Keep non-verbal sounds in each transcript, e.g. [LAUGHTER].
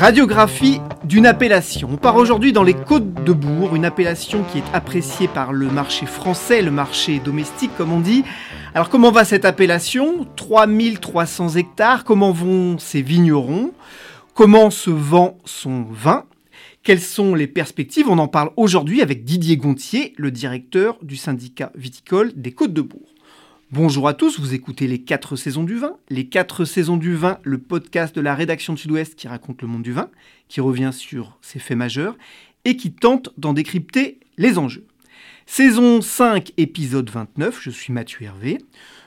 Radiographie d'une appellation. On part aujourd'hui dans les Côtes de Bourg, une appellation qui est appréciée par le marché français, le marché domestique comme on dit. Alors comment va cette appellation? 3300 hectares, comment vont ces vignerons? Comment se vend son vin? Quelles sont les perspectives? On en parle aujourd'hui avec Didier Gontier, le directeur du syndicat viticole des Côtes de Bourg. Bonjour à tous, vous écoutez les 4 saisons du vin. Les 4 saisons du vin, le podcast de la rédaction de Sud-Ouest qui raconte le monde du vin, qui revient sur ses faits majeurs et qui tente d'en décrypter les enjeux. Saison 5, épisode 29, je suis Mathieu Hervé.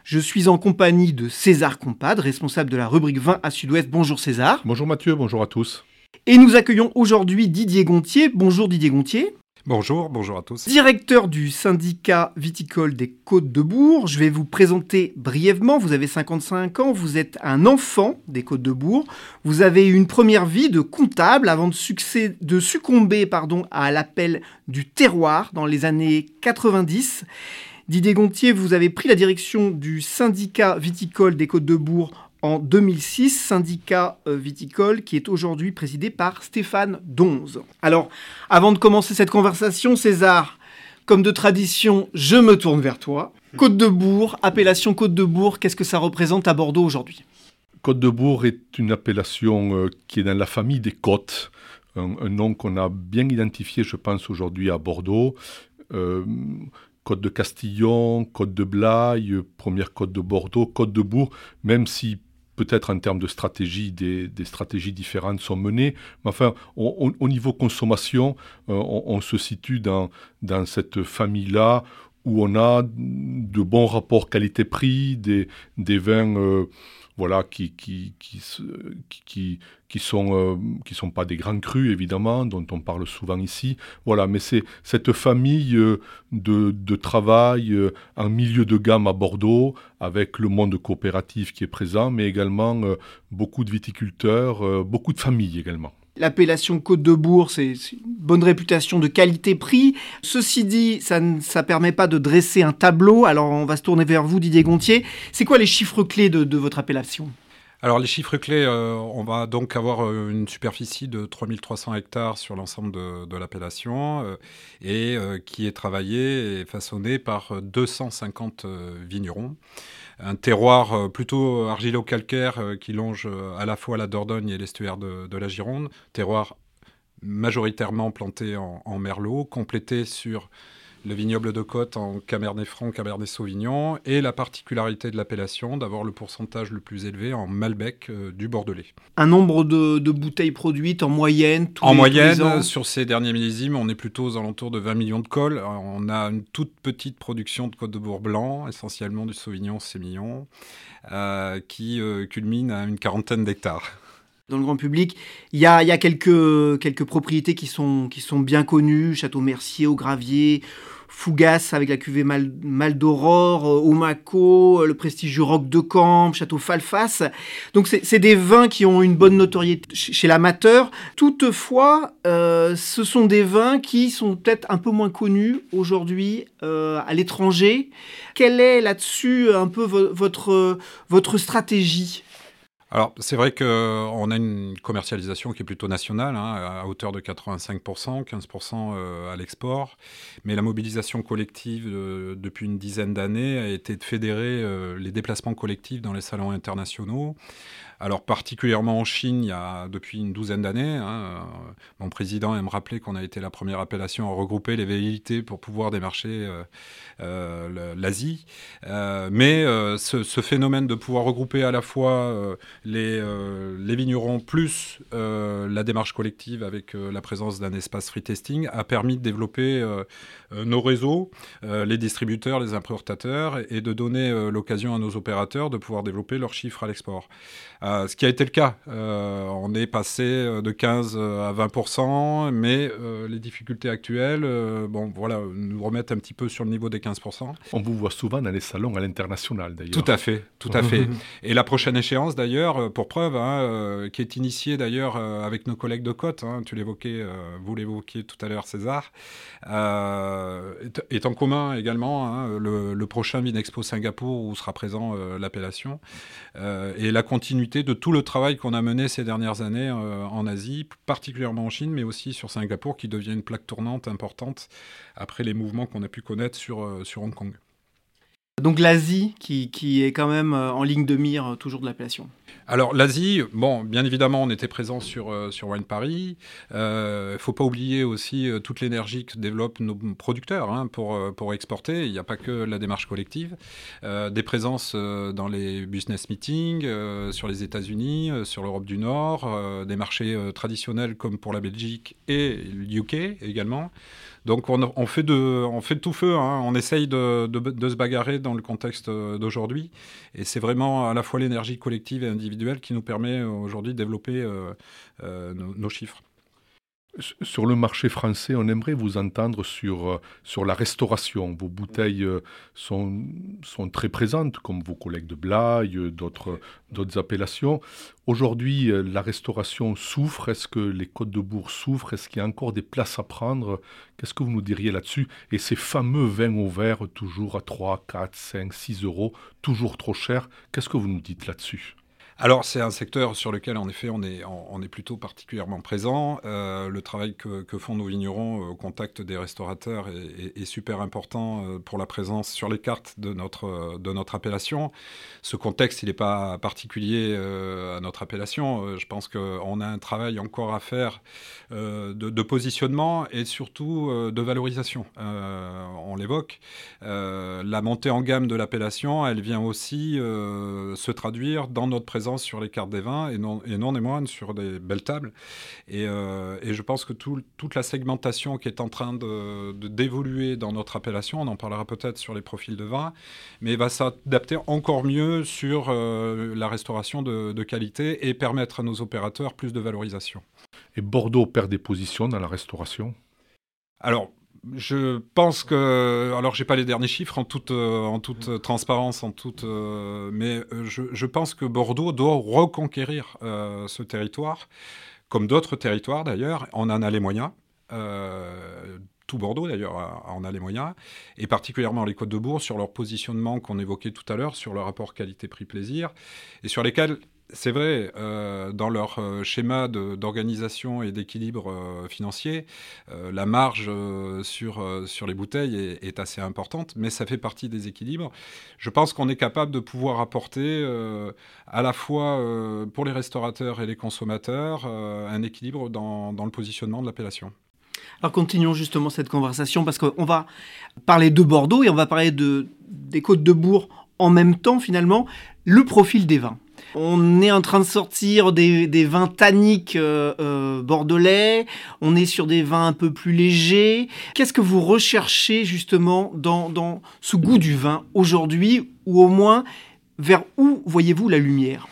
Je suis en compagnie de César Compad, responsable de la rubrique vin à Sud-Ouest. Bonjour César. Bonjour Mathieu, bonjour à tous. Et nous accueillons aujourd'hui Didier Gontier. Bonjour Didier Gontier. Bonjour, bonjour à tous. Directeur du syndicat viticole des Côtes de Bourg, je vais vous présenter brièvement. Vous avez 55 ans, vous êtes un enfant des Côtes de Bourg. Vous avez eu une première vie de comptable avant de, succomber pardon, à l'appel du terroir dans les années 90. Didier Gontier, vous avez pris la direction du syndicat viticole des Côtes de Bourg en 2006, syndicat euh, viticole qui est aujourd'hui présidé par Stéphane Donze. Alors, avant de commencer cette conversation, César, comme de tradition, je me tourne vers toi. Côte de Bourg, appellation Côte de Bourg, qu'est-ce que ça représente à Bordeaux aujourd'hui? Côte de Bourg est une appellation euh, qui est dans la famille des côtes, un, nom qu'on a bien identifié, je pense, aujourd'hui à Bordeaux. Euh, côte de Castillon, côte de Blaye, première côte de Bordeaux, côte de Bourg, même si peut-être en termes de stratégie, des, stratégies différentes sont menées. Mais enfin, au niveau consommation, euh, on, se situe dans, cette famille-là où on a de bons rapports qualité-prix, des, des vins euh, voilà, qui, euh, qui sont pas des grands crus, évidemment, dont on parle souvent ici. Voilà, mais c'est cette famille euh, de, de, travail euh, en milieu de gamme à Bordeaux, avec le monde coopératif qui est présent, mais également beaucoup de viticulteurs, beaucoup de familles également. L'appellation Côte de Bourg, c'est une bonne réputation de qualité-prix. Ceci dit, ça ne permet pas de dresser un tableau. Alors on va se tourner vers vous, Didier Gontier. C'est quoi les chiffres clés de, votre appellation? Alors les chiffres clés, euh, on va donc avoir euh, une superficie de 3300 hectares sur l'ensemble de, l'appellation euh, et qui est travaillée et façonné par 250 vignerons un terroir euh, plutôt argilo-calcaire euh, qui longe euh, à la fois la Dordogne et l'estuaire de, la Gironde, terroir majoritairement planté en merlot, complété sur le vignoble de Côte en Cabernet Franc, Cabernet Sauvignon, et la particularité de l'appellation d'avoir le pourcentage le plus élevé en Malbec euh, du Bordelais. Un nombre de, bouteilles produites en moyenne En moyenne, sur ces derniers millésimes, on est plutôt aux alentours de 20 millions de cols. On a une toute petite production de Côte de Bourg blanc, essentiellement du Sauvignon Sémillon, euh, qui euh, culmine à une quarantaine d'hectares dans le grand public. Il y a, quelques, quelques propriétés qui sont, qui sont bien connues, Château Mercier, au Gravier, Fougas avec la cuvée Mal, Mal d'Aurore, euh, Omaco, euh, le prestigieux Roc de Camp, Château Falfas. Donc c'est des vins qui ont une bonne notoriété chez, l'amateur. Toutefois, euh, ce sont des vins qui sont peut-être un peu moins connus aujourd'hui à l'étranger. Quelle est là-dessus un peu votre, votre stratégie? Alors, c'est vrai qu'on a une commercialisation qui est plutôt nationale, hein, à hauteur de 85%, 15% à l'export. Mais la mobilisation collective depuis une dizaine d'années a été de fédérer les déplacements collectifs dans les salons internationaux. Alors particulièrement en Chine, il y a depuis une douzaine d'années, hein, euh, mon président aime rappeler qu'on a été la première appellation à regrouper les velléités pour pouvoir démarcher euh, euh, l'Asie. mais ce, phénomène de pouvoir regrouper à la fois les, les, vignerons plus la démarche collective avec la présence d'un espace free testing a permis de développer nos réseaux, les distributeurs, les importateurs, et de donner l'occasion à nos opérateurs de pouvoir développer leurs chiffres à l'export. Euh, ce qui a été le cas. Euh, on est passé euh, de 15 à 20%, mais les difficultés actuelles bon, voilà, nous remettent un petit peu sur le niveau des 15%. On vous voit souvent dans les salons à l'international d'ailleurs. Tout à fait, tout à fait. [LAUGHS] Et la prochaine échéance d'ailleurs, pour preuve, hein, qui est initiée d'ailleurs avec nos collègues de Côte, hein, tu l'évoquais, vous l'évoquiez tout à l'heure César, est, en commun également hein, le, le, prochain Vinexpo Singapour où sera présent l'appellation et la continuité de tout le travail qu'on a mené ces dernières années euh, en Asie, particulièrement en Chine, mais aussi sur Singapour, qui devient une plaque tournante importante après les mouvements qu'on a pu connaître sur, euh, Hong Kong. Donc l'Asie qui, qui, est quand même euh, en ligne de mire toujours de l'appellation. Alors l'Asie, bon, bien évidemment, on était présent sur, euh, sur Wine Paris. Il euh, ne faut pas oublier aussi euh, toute l'énergie que développent nos producteurs hein, pour, pour exporter. Il n'y a pas que la démarche collective. des présences dans les business meetings, sur les États-Unis, sur l'Europe du Nord, des marchés traditionnels comme pour la Belgique et le UK également. Donc on, fait de, tout feu, hein. on essaye de, se bagarrer dans le contexte d'aujourd'hui. Et c'est vraiment à la fois l'énergie collective et individuelle qui nous permet aujourd'hui de développer euh, euh, nos chiffres. Sur le marché français, on aimerait vous entendre sur, euh, sur la restauration. Vos bouteilles euh, sont, sont très présentes, comme vos collègues de Blaye, euh, d'autres, appellations. Aujourd'hui, la restauration souffre. Est-ce que les Côtes de Bourg souffrent? Est-ce qu'il y a encore des places à prendre? Qu'est-ce que vous nous diriez là-dessus? Et ces fameux vins au verre, toujours à 3, 4, 5, 6 euros, toujours trop cher, qu'est-ce que vous nous dites là-dessus? Alors c'est un secteur sur lequel en effet on est, plutôt particulièrement présent. Euh, le travail que, font nos vignerons euh, au contact des restaurateurs est, super important euh, pour la présence sur les cartes de notre appellation. Ce contexte il n'est pas particulier à notre appellation. je pense qu'on a un travail encore à faire de, positionnement et surtout de valorisation. on l'évoque. la montée en gamme de l'appellation, elle vient aussi se traduire dans notre présence sur les cartes des vins et non, et non des moines sur des belles tables. Et, euh, et je pense que toute la segmentation qui est en train de, d'évoluer dans notre appellation, on en parlera peut-être sur les profils de vin, mais va s'adapter encore mieux sur euh, la restauration de, de qualité et permettre à nos opérateurs plus de valorisation. Et Bordeaux perd des positions dans la restauration? Alors, je pense que, alors j'ai pas les derniers chiffres en toute, euh, en toute transparence, en toute, euh, mais euh, je, pense que Bordeaux doit reconquérir ce territoire, comme d'autres territoires d'ailleurs. On en a les moyens. tout Bordeaux d'ailleurs en a les moyens, et particulièrement les Côtes de Bourg sur leur positionnement qu'on évoquait tout à l'heure, sur le rapport qualité-prix-plaisir, et sur lesquels c'est vrai, euh, dans leur euh, schéma d'organisation et d'équilibre euh, financier, la marge sur, sur les bouteilles est, assez importante, mais ça fait partie des équilibres. Je pense qu'on est capable de pouvoir apporter à la fois pour les restaurateurs et les consommateurs un équilibre dans, dans le positionnement de l'appellation. Alors continuons justement cette conversation parce qu'on va parler de Bordeaux et on va parler de, des Côtes de Bourg en même temps finalement, le profil des vins. On est en train de sortir des, vins tanniques euh, euh, bordelais, on est sur des vins un peu plus légers. Qu'est-ce que vous recherchez justement dans, ce goût du vin aujourd'hui, ou au moins vers où voyez-vous la lumière?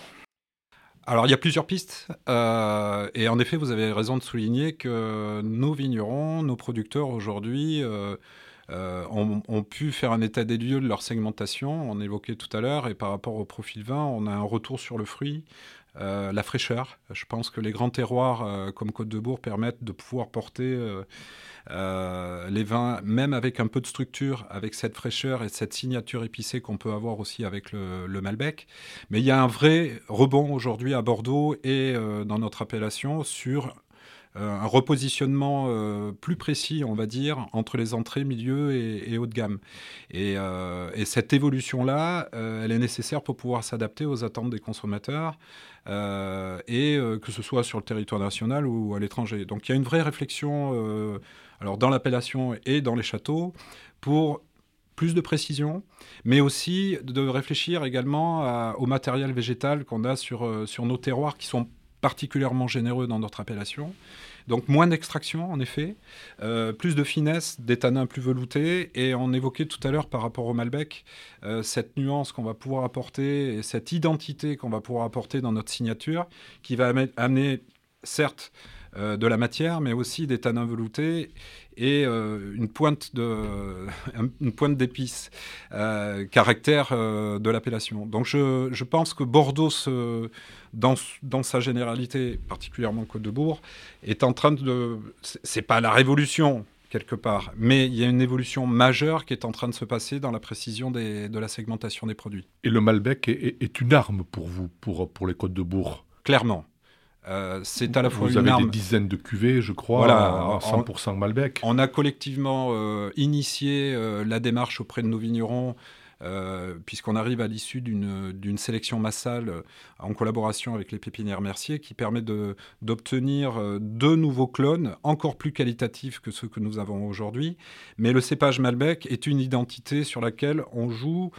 Alors il y a plusieurs pistes. Euh, et en effet vous avez raison de souligner que nos vignerons, nos producteurs aujourd'hui ont, pu faire un état des lieux de leur segmentation, on évoquait tout à l'heure, et par rapport au profil vin, on a un retour sur le fruit, la fraîcheur. Je pense que les grands terroirs comme Côte de Bourg permettent de pouvoir porter euh, les vins, même avec un peu de structure, avec cette fraîcheur et cette signature épicée qu'on peut avoir aussi avec le, Malbec. Mais il y a un vrai rebond aujourd'hui à Bordeaux et euh, dans notre appellation sur euh, un repositionnement plus précis, on va dire, entre les entrées, milieu et, haut de gamme. Et, et cette évolution-là, elle est nécessaire pour pouvoir s'adapter aux attentes des consommateurs. et que ce soit sur le territoire national ou à l'étranger. Donc il y a une vraie réflexion alors dans l'appellation et dans les châteaux, pour plus de précision, mais aussi de réfléchir également au matériel végétal qu'on a euh, sur nos terroirs qui sont particulièrement généreux dans notre appellation. Donc moins d'extraction en effet, euh, plus de finesse, des tanins plus veloutés, et on évoquait tout à l'heure par rapport au Malbec euh, cette nuance qu'on va pouvoir apporter et cette identité qu'on va pouvoir apporter dans notre signature, qui va amener certes de la matière, mais aussi des tanins veloutés et euh, une pointe de [LAUGHS] une pointe d'épices, euh, caractère de l'appellation. Donc je, pense que Bordeaux, dans, dans, sa généralité, particulièrement Côte de Bourg, est en train de c'est pas la révolution quelque part, mais il y a une évolution majeure qui est en train de se passer dans la précision de la segmentation des produits. Et le Malbec est, est une arme pour vous, pour, pour les Côtes de Bourg? Clairement. Euh, c'est à la fois Vous avez des dizaines de cuvées, je crois, voilà, 100% Malbec. On a collectivement euh, initié euh, la démarche auprès de nos vignerons euh, puisqu'on arrive à l'issue d'une sélection massale euh, en collaboration avec les pépinières Mercier qui permet d'obtenir euh, deux nouveaux clones encore plus qualitatifs que ceux que nous avons aujourd'hui. Mais le cépage Malbec est une identité sur laquelle on joue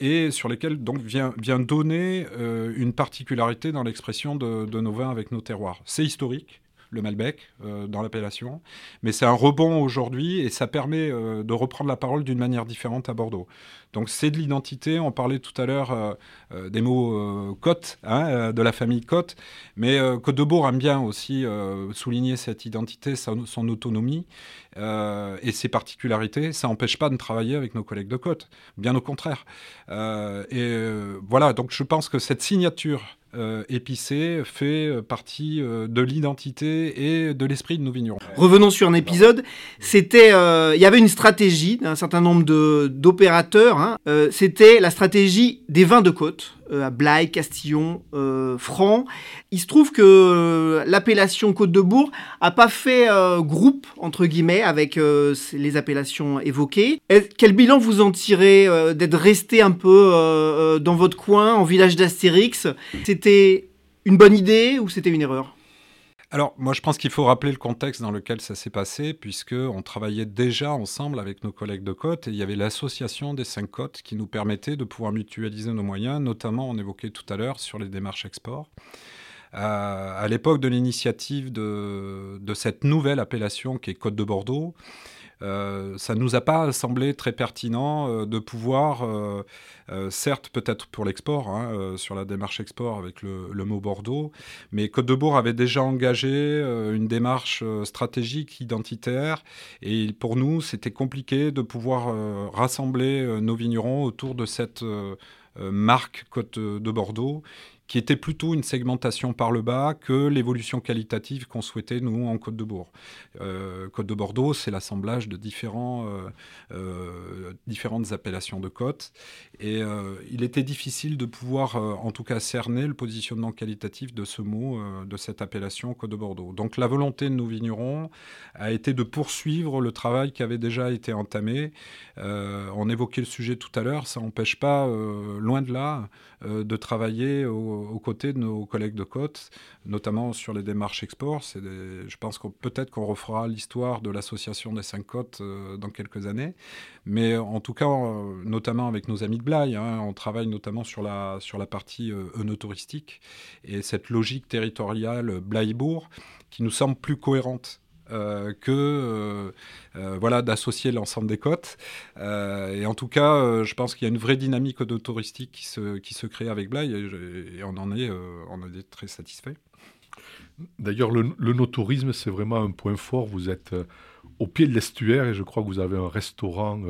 et sur laquelle donc vient, donner une particularité dans l'expression de, nos vins avec nos terroirs. C'est historique le Malbec dans l'appellation. Mais c'est un rebond aujourd'hui et ça permet de reprendre la parole d'une manière différente à Bordeaux. Donc c'est de l'identité. On parlait tout à l'heure euh, des mots Côte, hein, de la famille Côte. Mais Côte de Bourg aime bien aussi souligner cette identité, son, autonomie et ses particularités. Ça n'empêche pas de travailler avec nos collègues de Côte. Bien au contraire. et voilà, donc je pense que cette signature euh, épicé fait euh, partie euh, de l'identité et de l'esprit de nos vignerons. Revenons sur un épisode. C'était, il y avait une stratégie d'un certain nombre d'opérateurs. Hein. C'était la stratégie des vins de côte. Euh, à Blaye, Castillon, euh, Franc. Il se trouve que euh, l'appellation Côte de Bourg a pas fait groupe entre guillemets avec les appellations évoquées. Quel bilan vous en tirez d'être resté un peu dans votre coin, en village d'Astérix? C'était une bonne idée ou c'était une erreur? Alors, moi, je pense qu'il faut rappeler le contexte dans lequel ça s'est passé, puisqu'on travaillait déjà ensemble avec nos collègues de Côte, et il y avait l'association des cinq côtes qui nous permettait de pouvoir mutualiser nos moyens, notamment, on évoquait tout à l'heure, sur les démarches export. Euh, à l'époque de l'initiative de, de, cette nouvelle appellation qui est Côte de Bordeaux, euh, ça ne nous a pas semblé très pertinent euh, de pouvoir, euh, certes peut-être pour l'export, hein, sur la démarche export avec le, mot Bordeaux, mais Côte de Bourg avait déjà engagé une démarche stratégique identitaire et pour nous c'était compliqué de pouvoir rassembler nos vignerons autour de cette marque Côte de Bordeaux qui était plutôt une segmentation par le bas que l'évolution qualitative qu'on souhaitait, nous, en Côte de Bourg. Euh, Côte de Bordeaux, c'est l'assemblage de différents, euh, euh, différentes appellations de côtes. Et il était difficile de pouvoir, en tout cas, cerner le positionnement qualitatif de ce mot, de cette appellation Côte de Bordeaux. Donc la volonté de nos vignerons a été de poursuivre le travail qui avait déjà été entamé. on évoquait le sujet tout à l'heure, ça n'empêche pas, loin de là, de travailler au aux côtés de nos collègues de Côte, notamment sur les démarches export. je pense qu'on peut-être qu'on refera l'histoire de l'association des cinq côtes euh, dans quelques années. Mais en tout cas, euh, notamment avec nos amis de Blaye, hein, on travaille notamment sur la, sur la partie euh, œnotouristique et cette logique territoriale Blaye-Bourg qui nous semble plus cohérente euh, que euh, euh, voilà, d'associer l'ensemble des côtes. et en tout cas, je pense qu'il y a une vraie dynamique de touristique qui se, qui se crée avec Blaye et, on, en est, on en est très satisfait. D'ailleurs, le, le no-tourisme, c'est vraiment un point fort. Vous êtes au pied de l'estuaire et je crois que vous avez un restaurant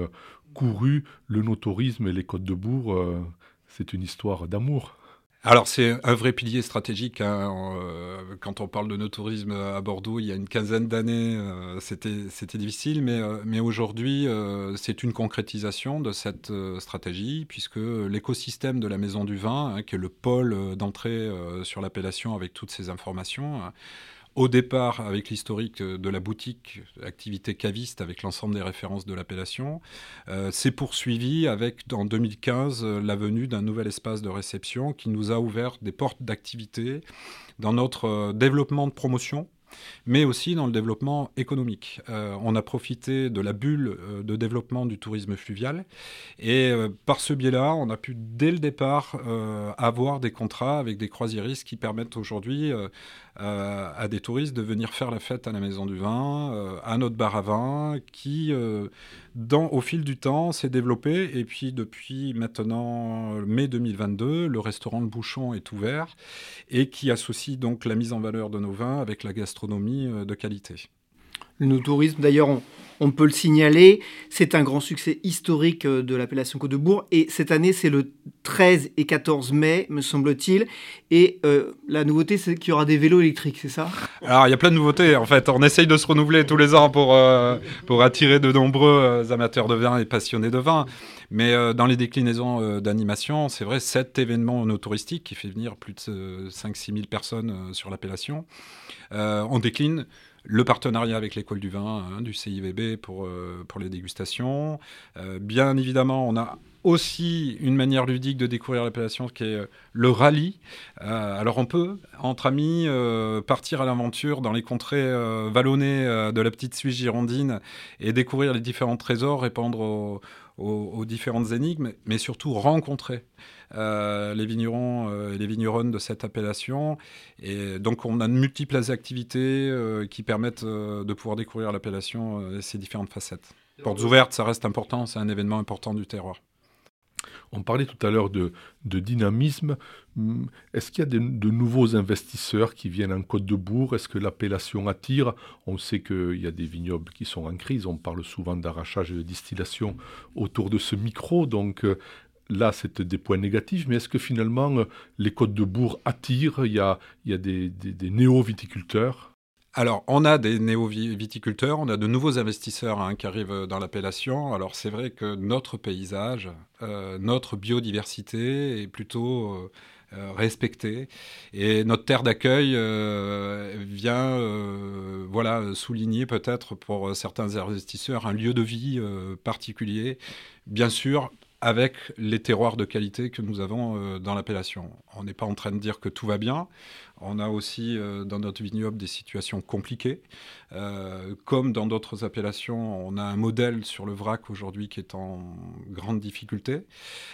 couru, le no-tourisme et les Côtes de Bourg. c'est une histoire d'amour. Alors c'est un vrai pilier stratégique. Hein. Euh, quand on parle de nos tourisme à Bordeaux, il y a une quinzaine d'années, euh, c'était difficile, mais, euh, aujourd'hui, c'est une concrétisation de cette stratégie, puisque l'écosystème de la Maison du Vin, hein, qui est le pôle d'entrée sur l'appellation avec toutes ces informations, au départ avec l'historique de la boutique, activité caviste avec l'ensemble des références de l'appellation. Euh, c'est poursuivi avec, en 2015, la venue d'un nouvel espace de réception qui nous a ouvert des portes d'activité dans notre euh, développement de promotion mais aussi dans le développement économique. Euh, on a profité de la bulle euh, de développement du tourisme fluvial et euh, par ce biais-là, on a pu dès le départ avoir des contrats avec des croisiéristes qui permettent aujourd'hui à des touristes de venir faire la fête à la Maison du Vin, à notre bar à vin, qui dans, au fil du temps, s'est développé. Et puis, depuis maintenant mai 2022, le restaurant Le Bouchon est ouvert et qui associe donc la mise en valeur de nos vins avec la gastronomie euh, de qualité. Le tourisme, d'ailleurs, on, on, peut le signaler, c'est un grand succès historique euh, de l'appellation Côte de Bourg. Et cette année, c'est le 13 et 14 mai, me semble-t-il. Et euh, la nouveauté, c'est qu'il y aura des vélos électriques, c'est ça? Alors, il y a plein de nouveautés. En fait, on essaye de se renouveler tous les ans pour, euh, pour attirer de nombreux amateurs de vin et passionnés de vin. Mais dans les déclinaisons d'animation, c'est vrai, cet événement no touristique qui fait venir plus de 5-6 000 personnes sur l'appellation, on décline le partenariat avec l'école du vin, hein, du CIVB pour, euh, pour les dégustations. Euh, bien évidemment, on a aussi une manière ludique de découvrir l'appellation qui est euh, le rallye. alors on peut, entre amis, partir à l'aventure dans les contrées vallonnées de la petite Suisse girondine et découvrir les différents trésors, répondre aux différentes énigmes, mais surtout rencontrer. Euh, les vignerons euh, et les vigneronnes de cette appellation. Et donc on a de multiples activités euh, qui permettent de pouvoir découvrir l'appellation et ses différentes facettes. Portes ouvertes, ça reste important, c'est un événement important du terroir. On parlait tout à l'heure de, dynamisme. Hmm, est-ce qu'il y a de, nouveaux investisseurs qui viennent en Côte de Bourg? Est-ce que l'appellation attire? On sait qu'il y a des vignobles qui sont en crise. On parle souvent d'arrachage et de distillation autour de ce micro. Donc, là, c'est des points négatifs, mais est-ce que finalement, euh, les Côtes de Bourg attirent? Il y a, des, néo-viticulteurs? Alors, on a des néo-viticulteurs, on a de nouveaux investisseurs hein, qui arrivent dans l'appellation. Alors, c'est vrai que notre paysage, euh, notre biodiversité est plutôt euh, respectée. Et notre terre d'accueil vient voilà, souligner peut-être pour certains investisseurs un lieu de vie particulier. Bien sûr, avec les terroirs de qualité que nous avons euh, dans l'appellation. On n'est pas en train de dire que tout va bien. On a aussi euh, dans notre vignoble des situations compliquées. Euh, comme dans d'autres appellations, on a un modèle sur le vrac aujourd'hui qui est en grande difficulté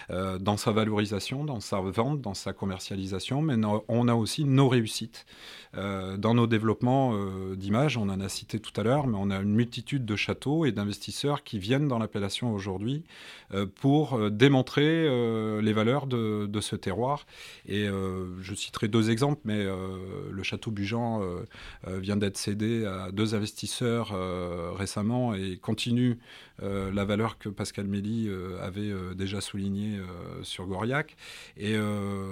dans sa valorisation, dans sa vente, dans sa commercialisation, mais on a aussi nos réussites. dans nos développements d'images, on en a cité tout à l'heure, mais on a une multitude de châteaux et d'investisseurs qui viennent dans l'appellation aujourd'hui pour démontrer les valeurs de, de, ce terroir. Et je citerai deux exemples, mais euh, le château Bujan euh, euh, vient d'être cédé à deux investisseurs récemment et continue la valeur que Pascal Méli avait déjà soulignée sur Goriac. Et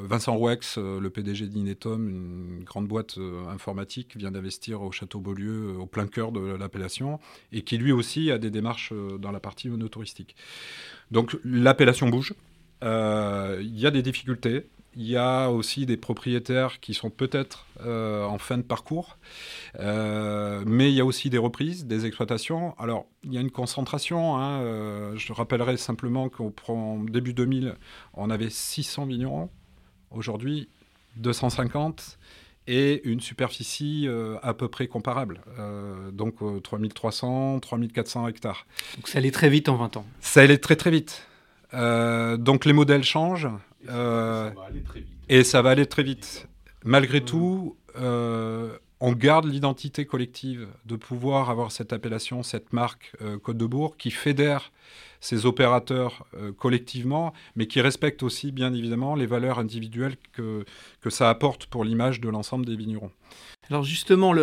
Vincent Rouex, le PDG d'Inetom, une grande boîte informatique, vient d'investir au château Beaulieu, au plein cœur de l'appellation, et qui lui aussi a des démarches dans la partie monotouristique. Donc l'appellation bouge. Il y a des difficultés. Il y a aussi des propriétaires qui sont peut-être euh, en fin de parcours, euh, mais il y a aussi des reprises, des exploitations. Alors, il y a une concentration. Hein, euh, je rappellerai simplement qu'au début 2000, on avait 600 vignerons. Aujourd'hui, 250 et une superficie à peu près comparable, donc 3300, 3400 hectares. Donc ça allait très vite en 20 ans. Ça allait très très vite. donc les modèles changent. Euh, et ça va aller très vite. Malgré tout, euh, on garde l'identité collective de pouvoir avoir cette appellation, cette marque euh, Côte de Bourg qui fédère ces opérateurs collectivement, mais qui respectent aussi bien évidemment les valeurs individuelles que, que ça apporte pour l'image de l'ensemble des vignerons. Alors justement,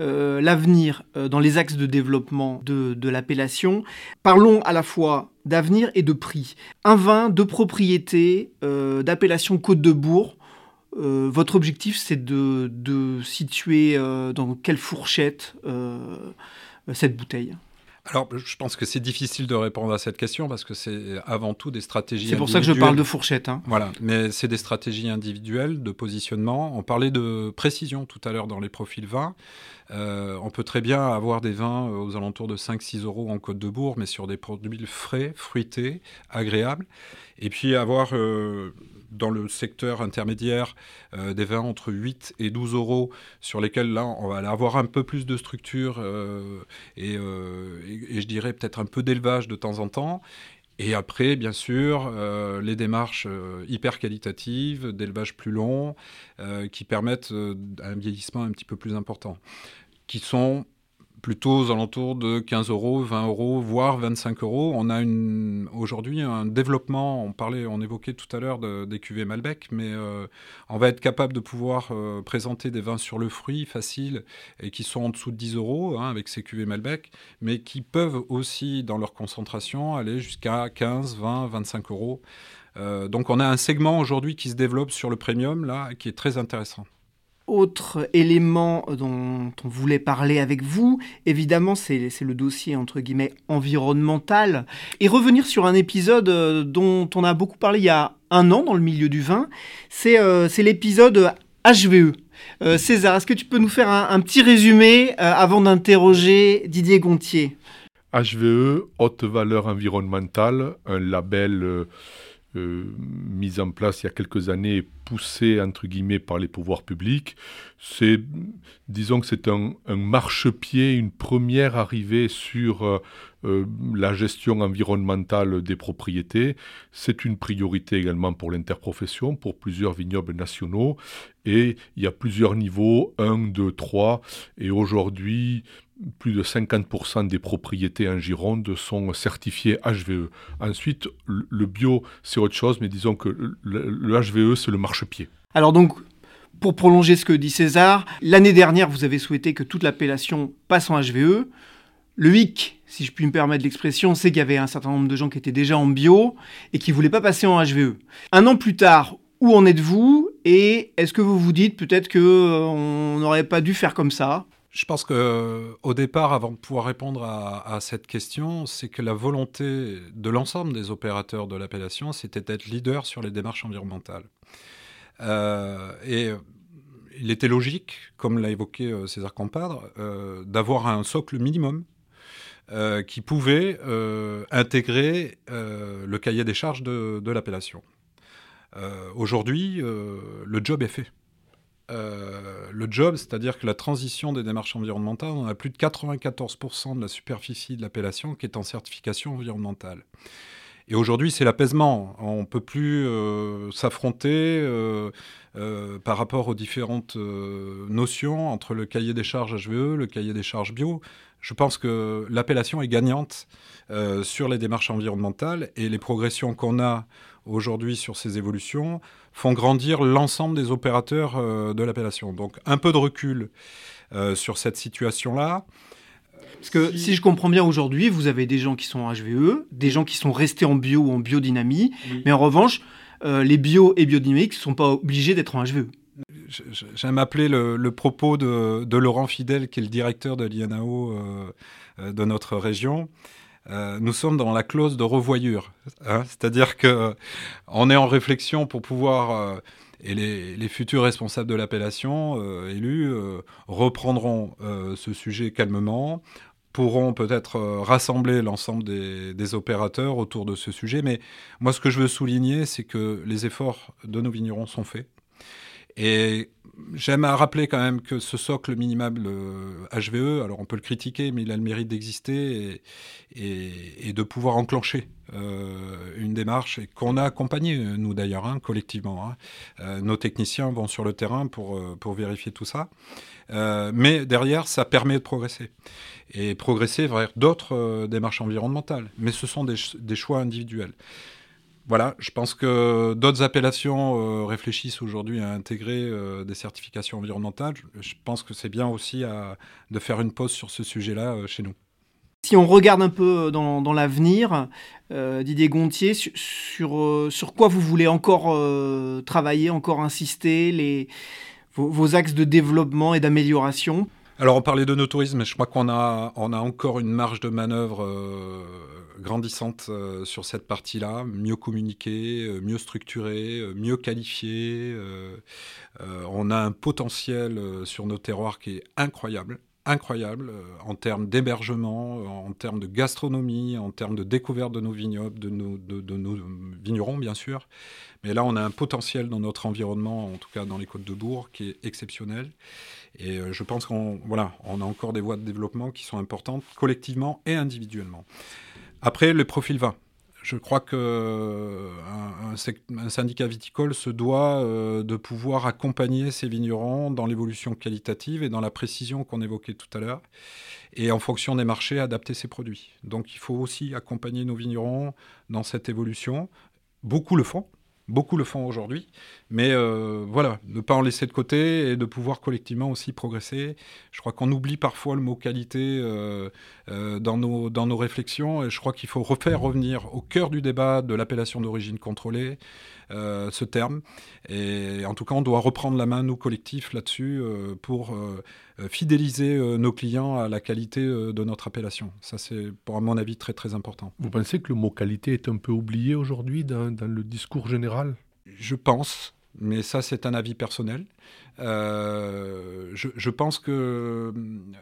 euh, l'avenir euh, dans les axes de développement de, l'appellation, parlons à la fois d'avenir et de prix. Un vin de propriété euh, d'appellation Côte de Bourg, votre objectif c'est de, de, situer dans quelle fourchette cette bouteille? Alors, je pense que c'est difficile de répondre à cette question parce que c'est avant tout des stratégies. C'est pour ça que je parle de fourchette. Hein. Voilà, mais c'est des stratégies individuelles de positionnement. On parlait de précision tout à l'heure dans les profils vins. Euh, on peut très bien avoir des vins aux alentours de 5-6 euros en Côte de Bourg, mais sur des produits frais, fruités, agréables. Et puis avoir euh, dans le secteur intermédiaire euh, des vins entre 8 et 12 euros, sur lesquels là, on va avoir un peu plus de structure euh, euh, et, je dirais peut-être un peu d'élevage de temps en temps. Et après, bien sûr, les démarches hyper qualitatives, d'élevage plus long, qui permettent un vieillissement un petit peu plus important, qui sont plutôt aux alentours de 15 euros, 20 euros, voire 25 euros. On a aujourd'hui un développement, on parlait, on évoquait tout à l'heure des cuvées Malbec, mais euh, on va être capable de pouvoir euh, présenter des vins sur le fruit faciles et qui sont en dessous de 10 euros hein, avec ces cuvées Malbec, mais qui peuvent aussi, dans leur concentration, aller jusqu'à 15, 20, 25 euros. Euh, donc on a un segment aujourd'hui qui se développe sur le premium, là, qui est très intéressant. Autre élément dont on voulait parler avec vous, évidemment, c'est le dossier entre guillemets environnemental. Et revenir sur un épisode euh, dont on a beaucoup parlé il y a un an dans le milieu du vin, c'est euh, l'épisode HVE. Euh, César, est-ce que tu peux nous faire un, petit résumé avant d'interroger Didier Gontier? HVE, haute valeur environnementale, un label mise en place il y a quelques années et poussée entre guillemets par les pouvoirs publics. C'est, disons que c'est un, marchepied, une première arrivée sur euh, euh, la gestion environnementale des propriétés. C'est une priorité également pour l'interprofession, pour plusieurs vignobles nationaux. Et il y a plusieurs niveaux, 1, 2, 3. Et aujourd'hui, plus de 50% des propriétés en Gironde sont certifiées HVE. Ensuite, le bio, c'est autre chose, mais disons que le, HVE, c'est le marchepied. Alors donc, pour prolonger ce que dit César, l'année dernière, vous avez souhaité que toute l'appellation passe en HVE. Le hic, si je puis me permettre l'expression, c'est qu'il y avait un certain nombre de gens qui étaient déjà en bio et qui ne voulaient pas passer en HVE. Un an plus tard, où en êtes-vous Et est-ce que vous vous dites peut-être qu'on euh, n'aurait pas dû faire comme ça? Je pense que au départ, avant de pouvoir répondre à, cette question, c'est que la volonté de l'ensemble des opérateurs de l'appellation, c'était d'être leader sur les démarches environnementales. Euh, et il était logique, comme l'a évoqué euh, César Compadre, euh, d'avoir un socle minimum qui pouvait intégrer le cahier des charges de l'appellation. Aujourd'hui, le job est fait. Euh, le job, c'est-à-dire que la transition des démarches environnementales, on a plus de 94% de la superficie de l'appellation qui est en certification environnementale. Et aujourd'hui, c'est l'apaisement. On ne peut plus euh, s'affronter euh, par rapport aux différentes notions entre le cahier des charges HVE, le cahier des charges bio. Je pense que l'appellation est gagnante sur les démarches environnementales et les progressions qu'on a aujourd'hui sur ces évolutions font grandir l'ensemble des opérateurs euh, de l'appellation. Donc un peu de recul euh, sur cette situation-là. Parce que si... je comprends bien aujourd'hui, vous avez des gens qui sont en HVE, des gens qui sont restés en bio ou en biodynamie, mais en revanche, euh, les bio et biodynamiques ne sont pas obligés d'être en HVE. J'aime appeler le, propos de, Laurent Fidel, qui est le directeur de l'INAO de notre région. Euh, nous sommes dans la clause de revoyure. Hein. C'est-à-dire que euh, on est en réflexion pour pouvoir, euh, et les, futurs responsables de l'appellation élus reprendront ce sujet calmement, pourront peut-être rassembler l'ensemble des, des, opérateurs autour de ce sujet. Mais moi, ce que je veux souligner, c'est que les efforts de nos vignerons sont faits Et j'aime à rappeler quand même que ce socle minimal HVE, alors on peut le critiquer, mais il a le mérite d'exister et, de pouvoir enclencher une démarche qu'on a accompagné, nous d'ailleurs, hein, collectivement. Hein. nos techniciens vont sur le terrain pour, pour vérifier tout ça. mais derrière, ça permet de progresser et progresser vers d'autres euh, démarches environnementales. Mais ce sont des, choix individuels. Voilà, je pense que d'autres appellations euh, réfléchissent aujourd'hui à intégrer euh, des certifications environnementales. Je pense que c'est bien aussi de faire une pause sur ce sujet-là chez nous. Si on regarde un peu dans, l'avenir, Didier Gontier, sur, sur, quoi vous voulez encore travailler, encore insister, les, vos axes de développement et d'amélioration? Alors, on parlait de nos tourismes, je crois qu'on a, on a encore une marge de manœuvre euh, grandissante euh, sur cette partie-là. Mieux communiquer, euh, mieux structurer, mieux qualifier. on a un potentiel sur nos terroirs qui est incroyable incroyable en termes d'hébergement, en termes de gastronomie, en termes de découverte de nos vignobles, de nos, de nos, vignerons bien sûr. Mais là, on a un potentiel dans notre environnement, en tout cas dans les côtes de Bourg, qui est exceptionnel. Et euh, je pense qu'on voilà, on a encore des voies de développement qui sont importantes collectivement et individuellement. Après, le profil vin. Je crois qu'un euh, syndicat viticole se doit euh, de pouvoir accompagner ses vignerons dans l'évolution qualitative et dans la précision qu'on évoquait tout à l'heure, et en fonction des marchés, adapter ses produits. Donc il faut aussi accompagner nos vignerons dans cette évolution. Beaucoup le font, Beaucoup le font aujourd'hui, mais euh, voilà, ne pas en laisser de côté et de pouvoir collectivement aussi progresser. Je crois qu'on oublie parfois le mot qualité euh, euh, dans, nos, dans nos réflexions et je crois qu'il faut refaire revenir au cœur du débat de l'appellation d'origine contrôlée ce terme. Et en tout cas, on doit reprendre la main, nous, collectifs, là-dessus pour fidéliser nos clients à la qualité de notre appellation. Ça, c'est, pour à mon avis, très très important. Vous pensez que le mot qualité est un peu oublié aujourd'hui dans, dans le discours général? Je pense, mais ça c'est un avis personnel. Euh, je, pense que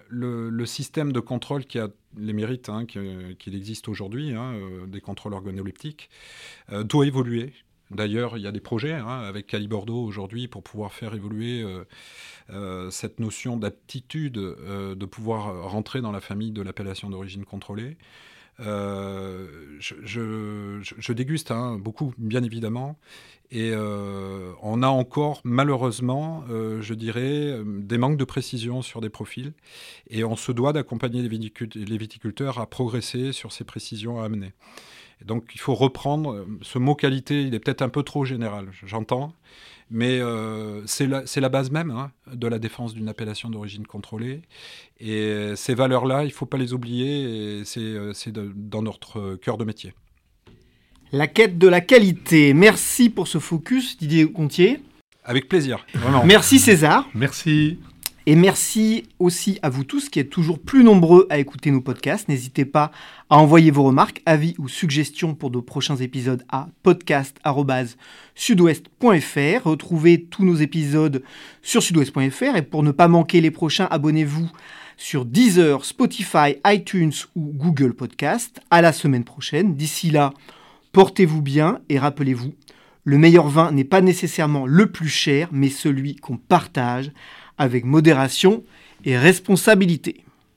le, système de contrôle qui a les mérites hein, qu'il existe aujourd'hui, hein, euh, des contrôles organoleptiques, euh, doit évoluer. D'ailleurs, il y a des projets hein, avec Cali Bordeaux aujourd'hui pour pouvoir faire évoluer cette notion d'aptitude de pouvoir rentrer dans la famille de l'appellation d'origine contrôlée. Euh, je, déguste hein, beaucoup, bien évidemment. Et euh, on a encore, malheureusement, euh, je dirais, des manques de précision sur des profils. Et on se doit d'accompagner les, viticulteurs à progresser sur ces précisions à amener. Donc il faut reprendre ce mot qualité, il est peut-être un peu trop général, j'entends. Mais euh, c'est la, base même hein, de la défense d'une appellation d'origine contrôlée. Et ces valeurs-là, il ne faut pas les oublier. Et c'est euh, dans notre cœur de métier. La quête de la qualité. Merci pour ce focus, Didier Contier. Avec plaisir. Merci César. Merci. Et merci aussi à vous tous qui êtes toujours plus nombreux à écouter nos podcasts. N'hésitez pas à envoyer vos remarques, avis ou suggestions pour de prochains épisodes à podcast.sudouest.fr. Retrouvez tous nos épisodes sur sudouest.fr et pour ne pas manquer les prochains, abonnez-vous sur Deezer, Spotify, iTunes ou Google Podcast. À la semaine prochaine. D'ici là, portez-vous bien et rappelez-vous, le meilleur vin n'est pas nécessairement le plus cher, mais celui qu'on partage avec modération et responsabilité.